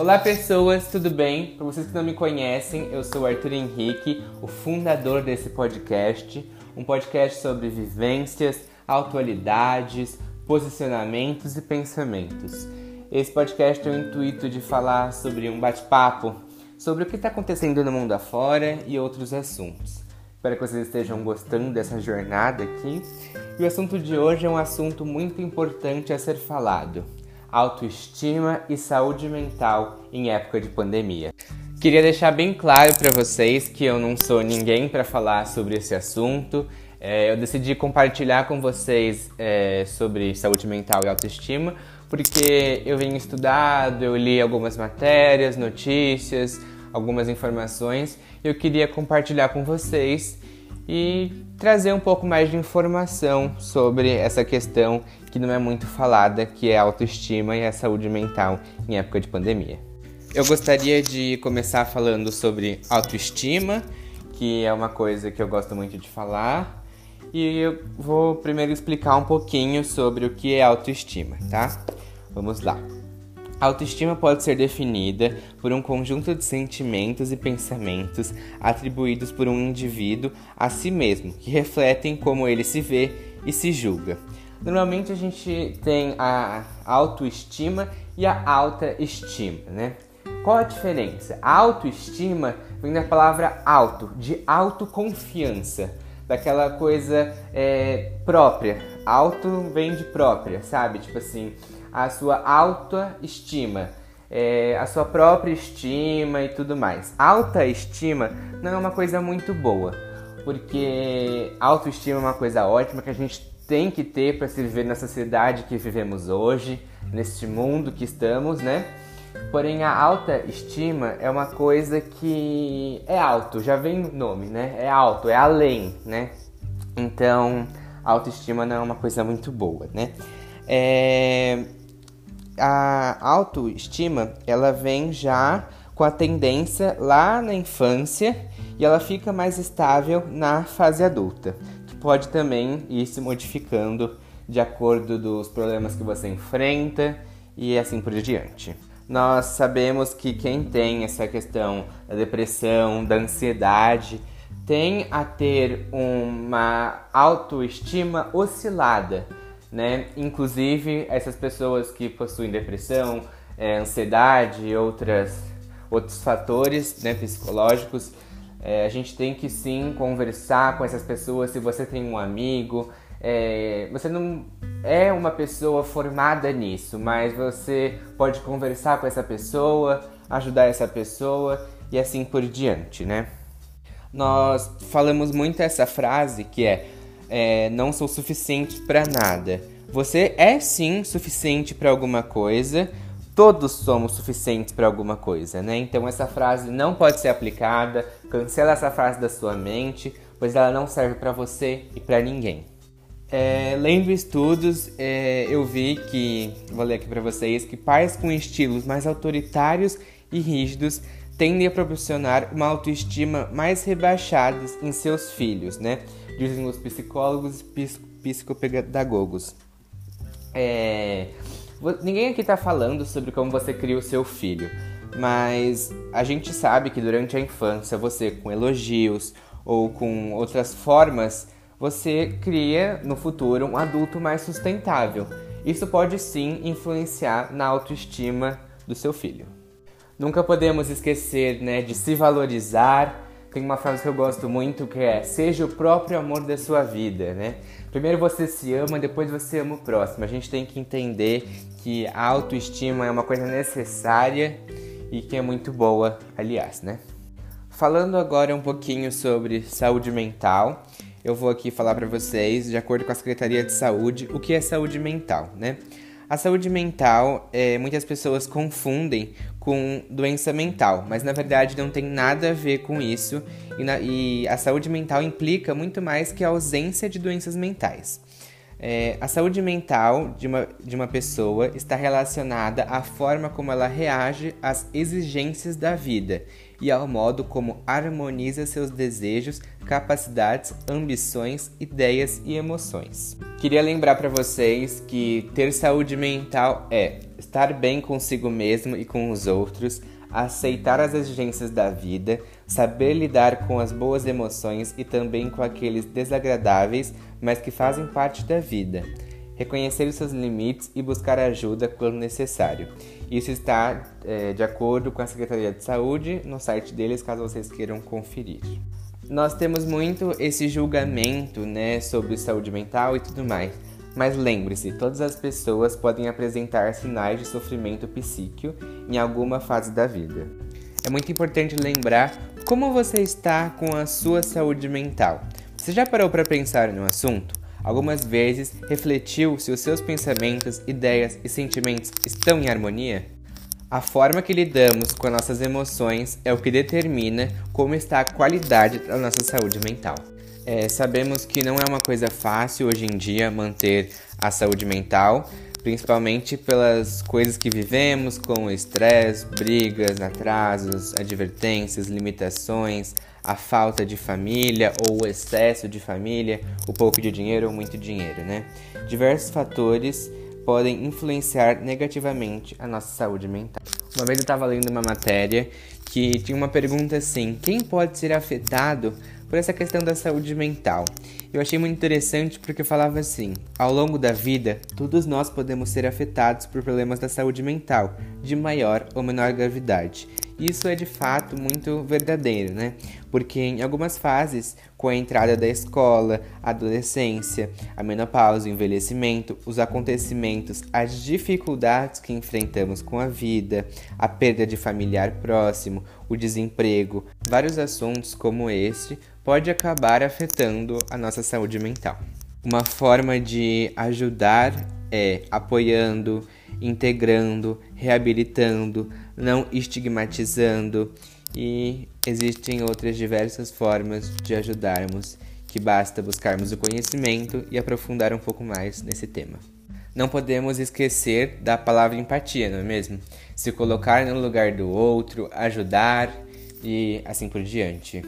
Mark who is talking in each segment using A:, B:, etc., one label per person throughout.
A: Olá pessoas, tudo bem? Para vocês que não me conhecem, eu sou Arthur Henrique, o fundador desse podcast, um podcast sobre vivências, atualidades, posicionamentos e pensamentos. Esse podcast tem o intuito de falar sobre um bate-papo sobre o que está acontecendo no mundo afora e outros assuntos. Espero que vocês estejam gostando dessa jornada aqui. E o assunto de hoje é um assunto muito importante a ser falado: autoestima e saúde mental em época de pandemia. Queria deixar bem claro para vocês que eu não sou ninguém para falar sobre esse assunto. É, eu decidi compartilhar com vocês é, sobre saúde mental e autoestima porque eu venho estudado, eu li algumas matérias, notícias, algumas informações e eu queria compartilhar com vocês e trazer um pouco mais de informação sobre essa questão que não é muito falada, que é a autoestima e a saúde mental em época de pandemia. Eu gostaria de começar falando sobre autoestima, que é uma coisa que eu gosto muito de falar, e eu vou primeiro explicar um pouquinho sobre o que é autoestima, tá? Vamos lá. A autoestima pode ser definida por um conjunto de sentimentos e pensamentos atribuídos por um indivíduo a si mesmo, que refletem como ele se vê e se julga. Normalmente a gente tem a autoestima e a alta estima, né? Qual a diferença? A autoestima vem da palavra auto, de autoconfiança, daquela coisa é, própria. Auto vem de própria, sabe? Tipo assim, a sua autoestima, é, a sua própria estima e tudo mais. Alta estima não é uma coisa muito boa, porque autoestima é uma coisa ótima que a gente tem que ter para se viver na sociedade que vivemos hoje, neste mundo que estamos, né? Porém, a alta estima é uma coisa que é alto, já vem o nome, né? É alto, é além, né? Então, autoestima não é uma coisa muito boa, né? É, a autoestima ela vem já com a tendência lá na infância e ela fica mais estável na fase adulta, que pode também ir se modificando de acordo dos problemas que você enfrenta e assim por diante. Nós sabemos que quem tem essa questão da depressão, da ansiedade, tem a ter uma autoestima oscilada né? Inclusive essas pessoas que possuem depressão, é, ansiedade e outras, outros fatores né, psicológicos, é, a gente tem que sim conversar com essas pessoas. Se você tem um amigo, é, você não é uma pessoa formada nisso, mas você pode conversar com essa pessoa, ajudar essa pessoa e assim por diante, né? Nós falamos muito essa frase que é é, não sou suficiente para nada. Você é sim suficiente para alguma coisa. Todos somos suficientes para alguma coisa, né? Então essa frase não pode ser aplicada. Cancela essa frase da sua mente, pois ela não serve para você e para ninguém. É, lendo estudos, é, eu vi que, vou ler aqui para vocês, que pais com estilos mais autoritários e rígidos tendem a proporcionar uma autoestima mais rebaixada em seus filhos, né? Dizem os psicólogos e psicopedagogos. É, ninguém aqui está falando sobre como você cria o seu filho, mas a gente sabe que durante a infância você, com elogios ou com outras formas, você cria no futuro um adulto mais sustentável. Isso pode sim influenciar na autoestima do seu filho. Nunca podemos esquecer né, de se valorizar tem uma frase que eu gosto muito que é: seja o próprio amor da sua vida, né? Primeiro você se ama, depois você ama o próximo. A gente tem que entender que a autoestima é uma coisa necessária e que é muito boa, aliás, né? Falando agora um pouquinho sobre saúde mental, eu vou aqui falar para vocês, de acordo com a Secretaria de Saúde, o que é saúde mental, né? A saúde mental, é, muitas pessoas confundem com doença mental, mas na verdade não tem nada a ver com isso e, na, e a saúde mental implica muito mais que a ausência de doenças mentais. É, a saúde mental de uma, de uma pessoa está relacionada à forma como ela reage às exigências da vida e ao modo como harmoniza seus desejos, capacidades, ambições, ideias e emoções. Queria lembrar para vocês que ter saúde mental é estar bem consigo mesmo e com os outros, aceitar as exigências da vida, saber lidar com as boas emoções e também com aqueles desagradáveis, mas que fazem parte da vida. Reconhecer os seus limites e buscar ajuda quando necessário. Isso está é, de acordo com a Secretaria de Saúde no site deles, caso vocês queiram conferir. Nós temos muito esse julgamento né, sobre saúde mental e tudo mais. Mas lembre-se, todas as pessoas podem apresentar sinais de sofrimento psíquico em alguma fase da vida. É muito importante lembrar como você está com a sua saúde mental. Você já parou para pensar no assunto? Algumas vezes refletiu se os seus pensamentos, ideias e sentimentos estão em harmonia? A forma que lidamos com nossas emoções é o que determina como está a qualidade da nossa saúde mental. É, sabemos que não é uma coisa fácil hoje em dia manter a saúde mental, principalmente pelas coisas que vivemos, como estresse, brigas, atrasos, advertências, limitações, a falta de família ou o excesso de família, o pouco de dinheiro ou muito dinheiro, né? Diversos fatores podem influenciar negativamente a nossa saúde mental. Uma vez eu estava lendo uma matéria que tinha uma pergunta assim: quem pode ser afetado por essa questão da saúde mental. Eu achei muito interessante porque falava assim: ao longo da vida, todos nós podemos ser afetados por problemas da saúde mental, de maior ou menor gravidade. Isso é de fato muito verdadeiro, né? Porque em algumas fases, com a entrada da escola, a adolescência, a menopausa, o envelhecimento, os acontecimentos, as dificuldades que enfrentamos com a vida, a perda de familiar próximo, o desemprego, vários assuntos como este pode acabar afetando a nossa saúde mental. Uma forma de ajudar é apoiando, integrando, reabilitando, não estigmatizando e existem outras diversas formas de ajudarmos que basta buscarmos o conhecimento e aprofundar um pouco mais nesse tema. Não podemos esquecer da palavra empatia, não é mesmo? Se colocar no lugar do outro, ajudar e assim por diante.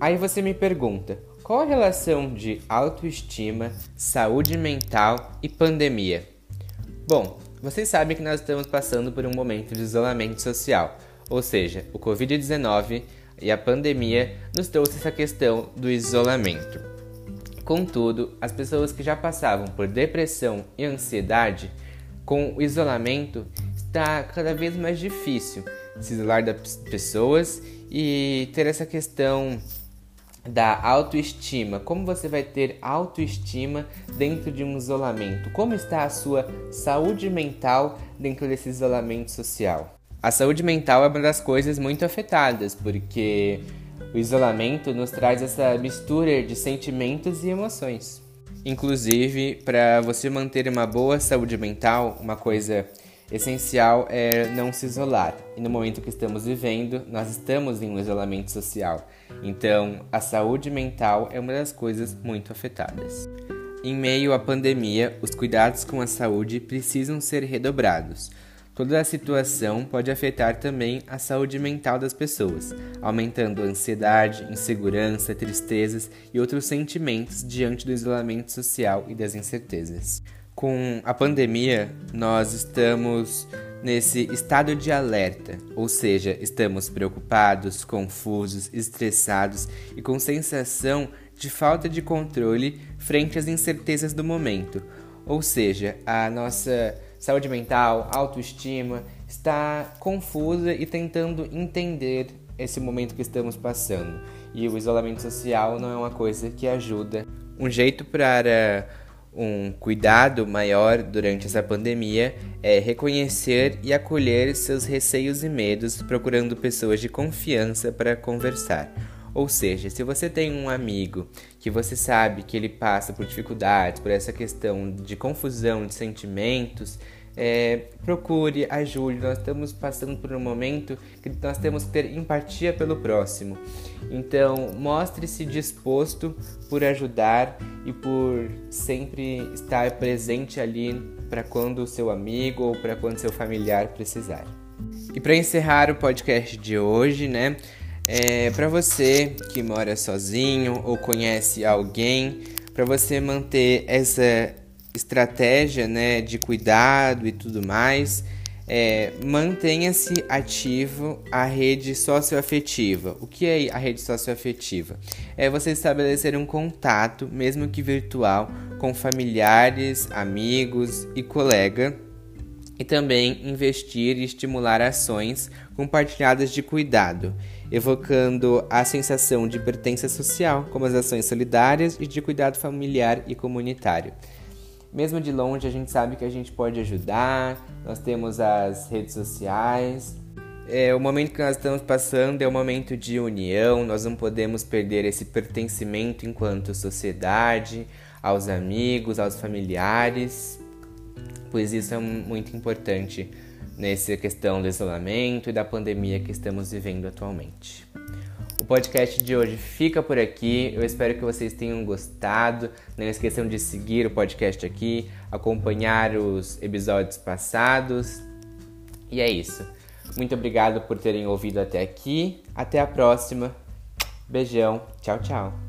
A: Aí você me pergunta: qual a relação de autoestima, saúde mental e pandemia? Bom, vocês sabem que nós estamos passando por um momento de isolamento social, ou seja, o Covid-19 e a pandemia nos trouxe essa questão do isolamento. Contudo, as pessoas que já passavam por depressão e ansiedade, com o isolamento está cada vez mais difícil se isolar das pessoas e ter essa questão da autoestima. Como você vai ter autoestima dentro de um isolamento? Como está a sua saúde mental dentro desse isolamento social? A saúde mental é uma das coisas muito afetadas, porque o isolamento nos traz essa mistura de sentimentos e emoções. Inclusive, para você manter uma boa saúde mental, uma coisa essencial é não se isolar. E no momento que estamos vivendo, nós estamos em um isolamento social. Então, a saúde mental é uma das coisas muito afetadas. Em meio à pandemia, os cuidados com a saúde precisam ser redobrados. Toda a situação pode afetar também a saúde mental das pessoas, aumentando a ansiedade, insegurança, tristezas e outros sentimentos diante do isolamento social e das incertezas. Com a pandemia, nós estamos nesse estado de alerta, ou seja, estamos preocupados, confusos, estressados e com sensação de falta de controle frente às incertezas do momento. Ou seja, a nossa saúde mental, autoestima está confusa e tentando entender esse momento que estamos passando. E o isolamento social não é uma coisa que ajuda. Um jeito para um cuidado maior durante essa pandemia é reconhecer e acolher seus receios e medos, procurando pessoas de confiança para conversar. Ou seja, se você tem um amigo que você sabe que ele passa por dificuldades, por essa questão de confusão de sentimentos, é, procure, ajude. Nós estamos passando por um momento que nós temos que ter empatia pelo próximo. Então, mostre-se disposto por ajudar e por sempre estar presente ali para quando o seu amigo ou para quando seu familiar precisar. E para encerrar o podcast de hoje, né? É, para você que mora sozinho ou conhece alguém, para você manter essa estratégia né, de cuidado e tudo mais, é, mantenha-se ativo a rede socioafetiva. O que é a rede socioafetiva? É você estabelecer um contato, mesmo que virtual, com familiares, amigos e colega e também investir e estimular ações compartilhadas de cuidado, evocando a sensação de pertença social, como as ações solidárias e de cuidado familiar e comunitário. Mesmo de longe, a gente sabe que a gente pode ajudar, nós temos as redes sociais. É, o momento que nós estamos passando é um momento de união, nós não podemos perder esse pertencimento enquanto sociedade, aos amigos, aos familiares pois isso é muito importante nessa questão do isolamento e da pandemia que estamos vivendo atualmente. Podcast de hoje fica por aqui. Eu espero que vocês tenham gostado. Não esqueçam de seguir o podcast aqui, acompanhar os episódios passados. E é isso. Muito obrigado por terem ouvido até aqui. Até a próxima. Beijão. Tchau, tchau.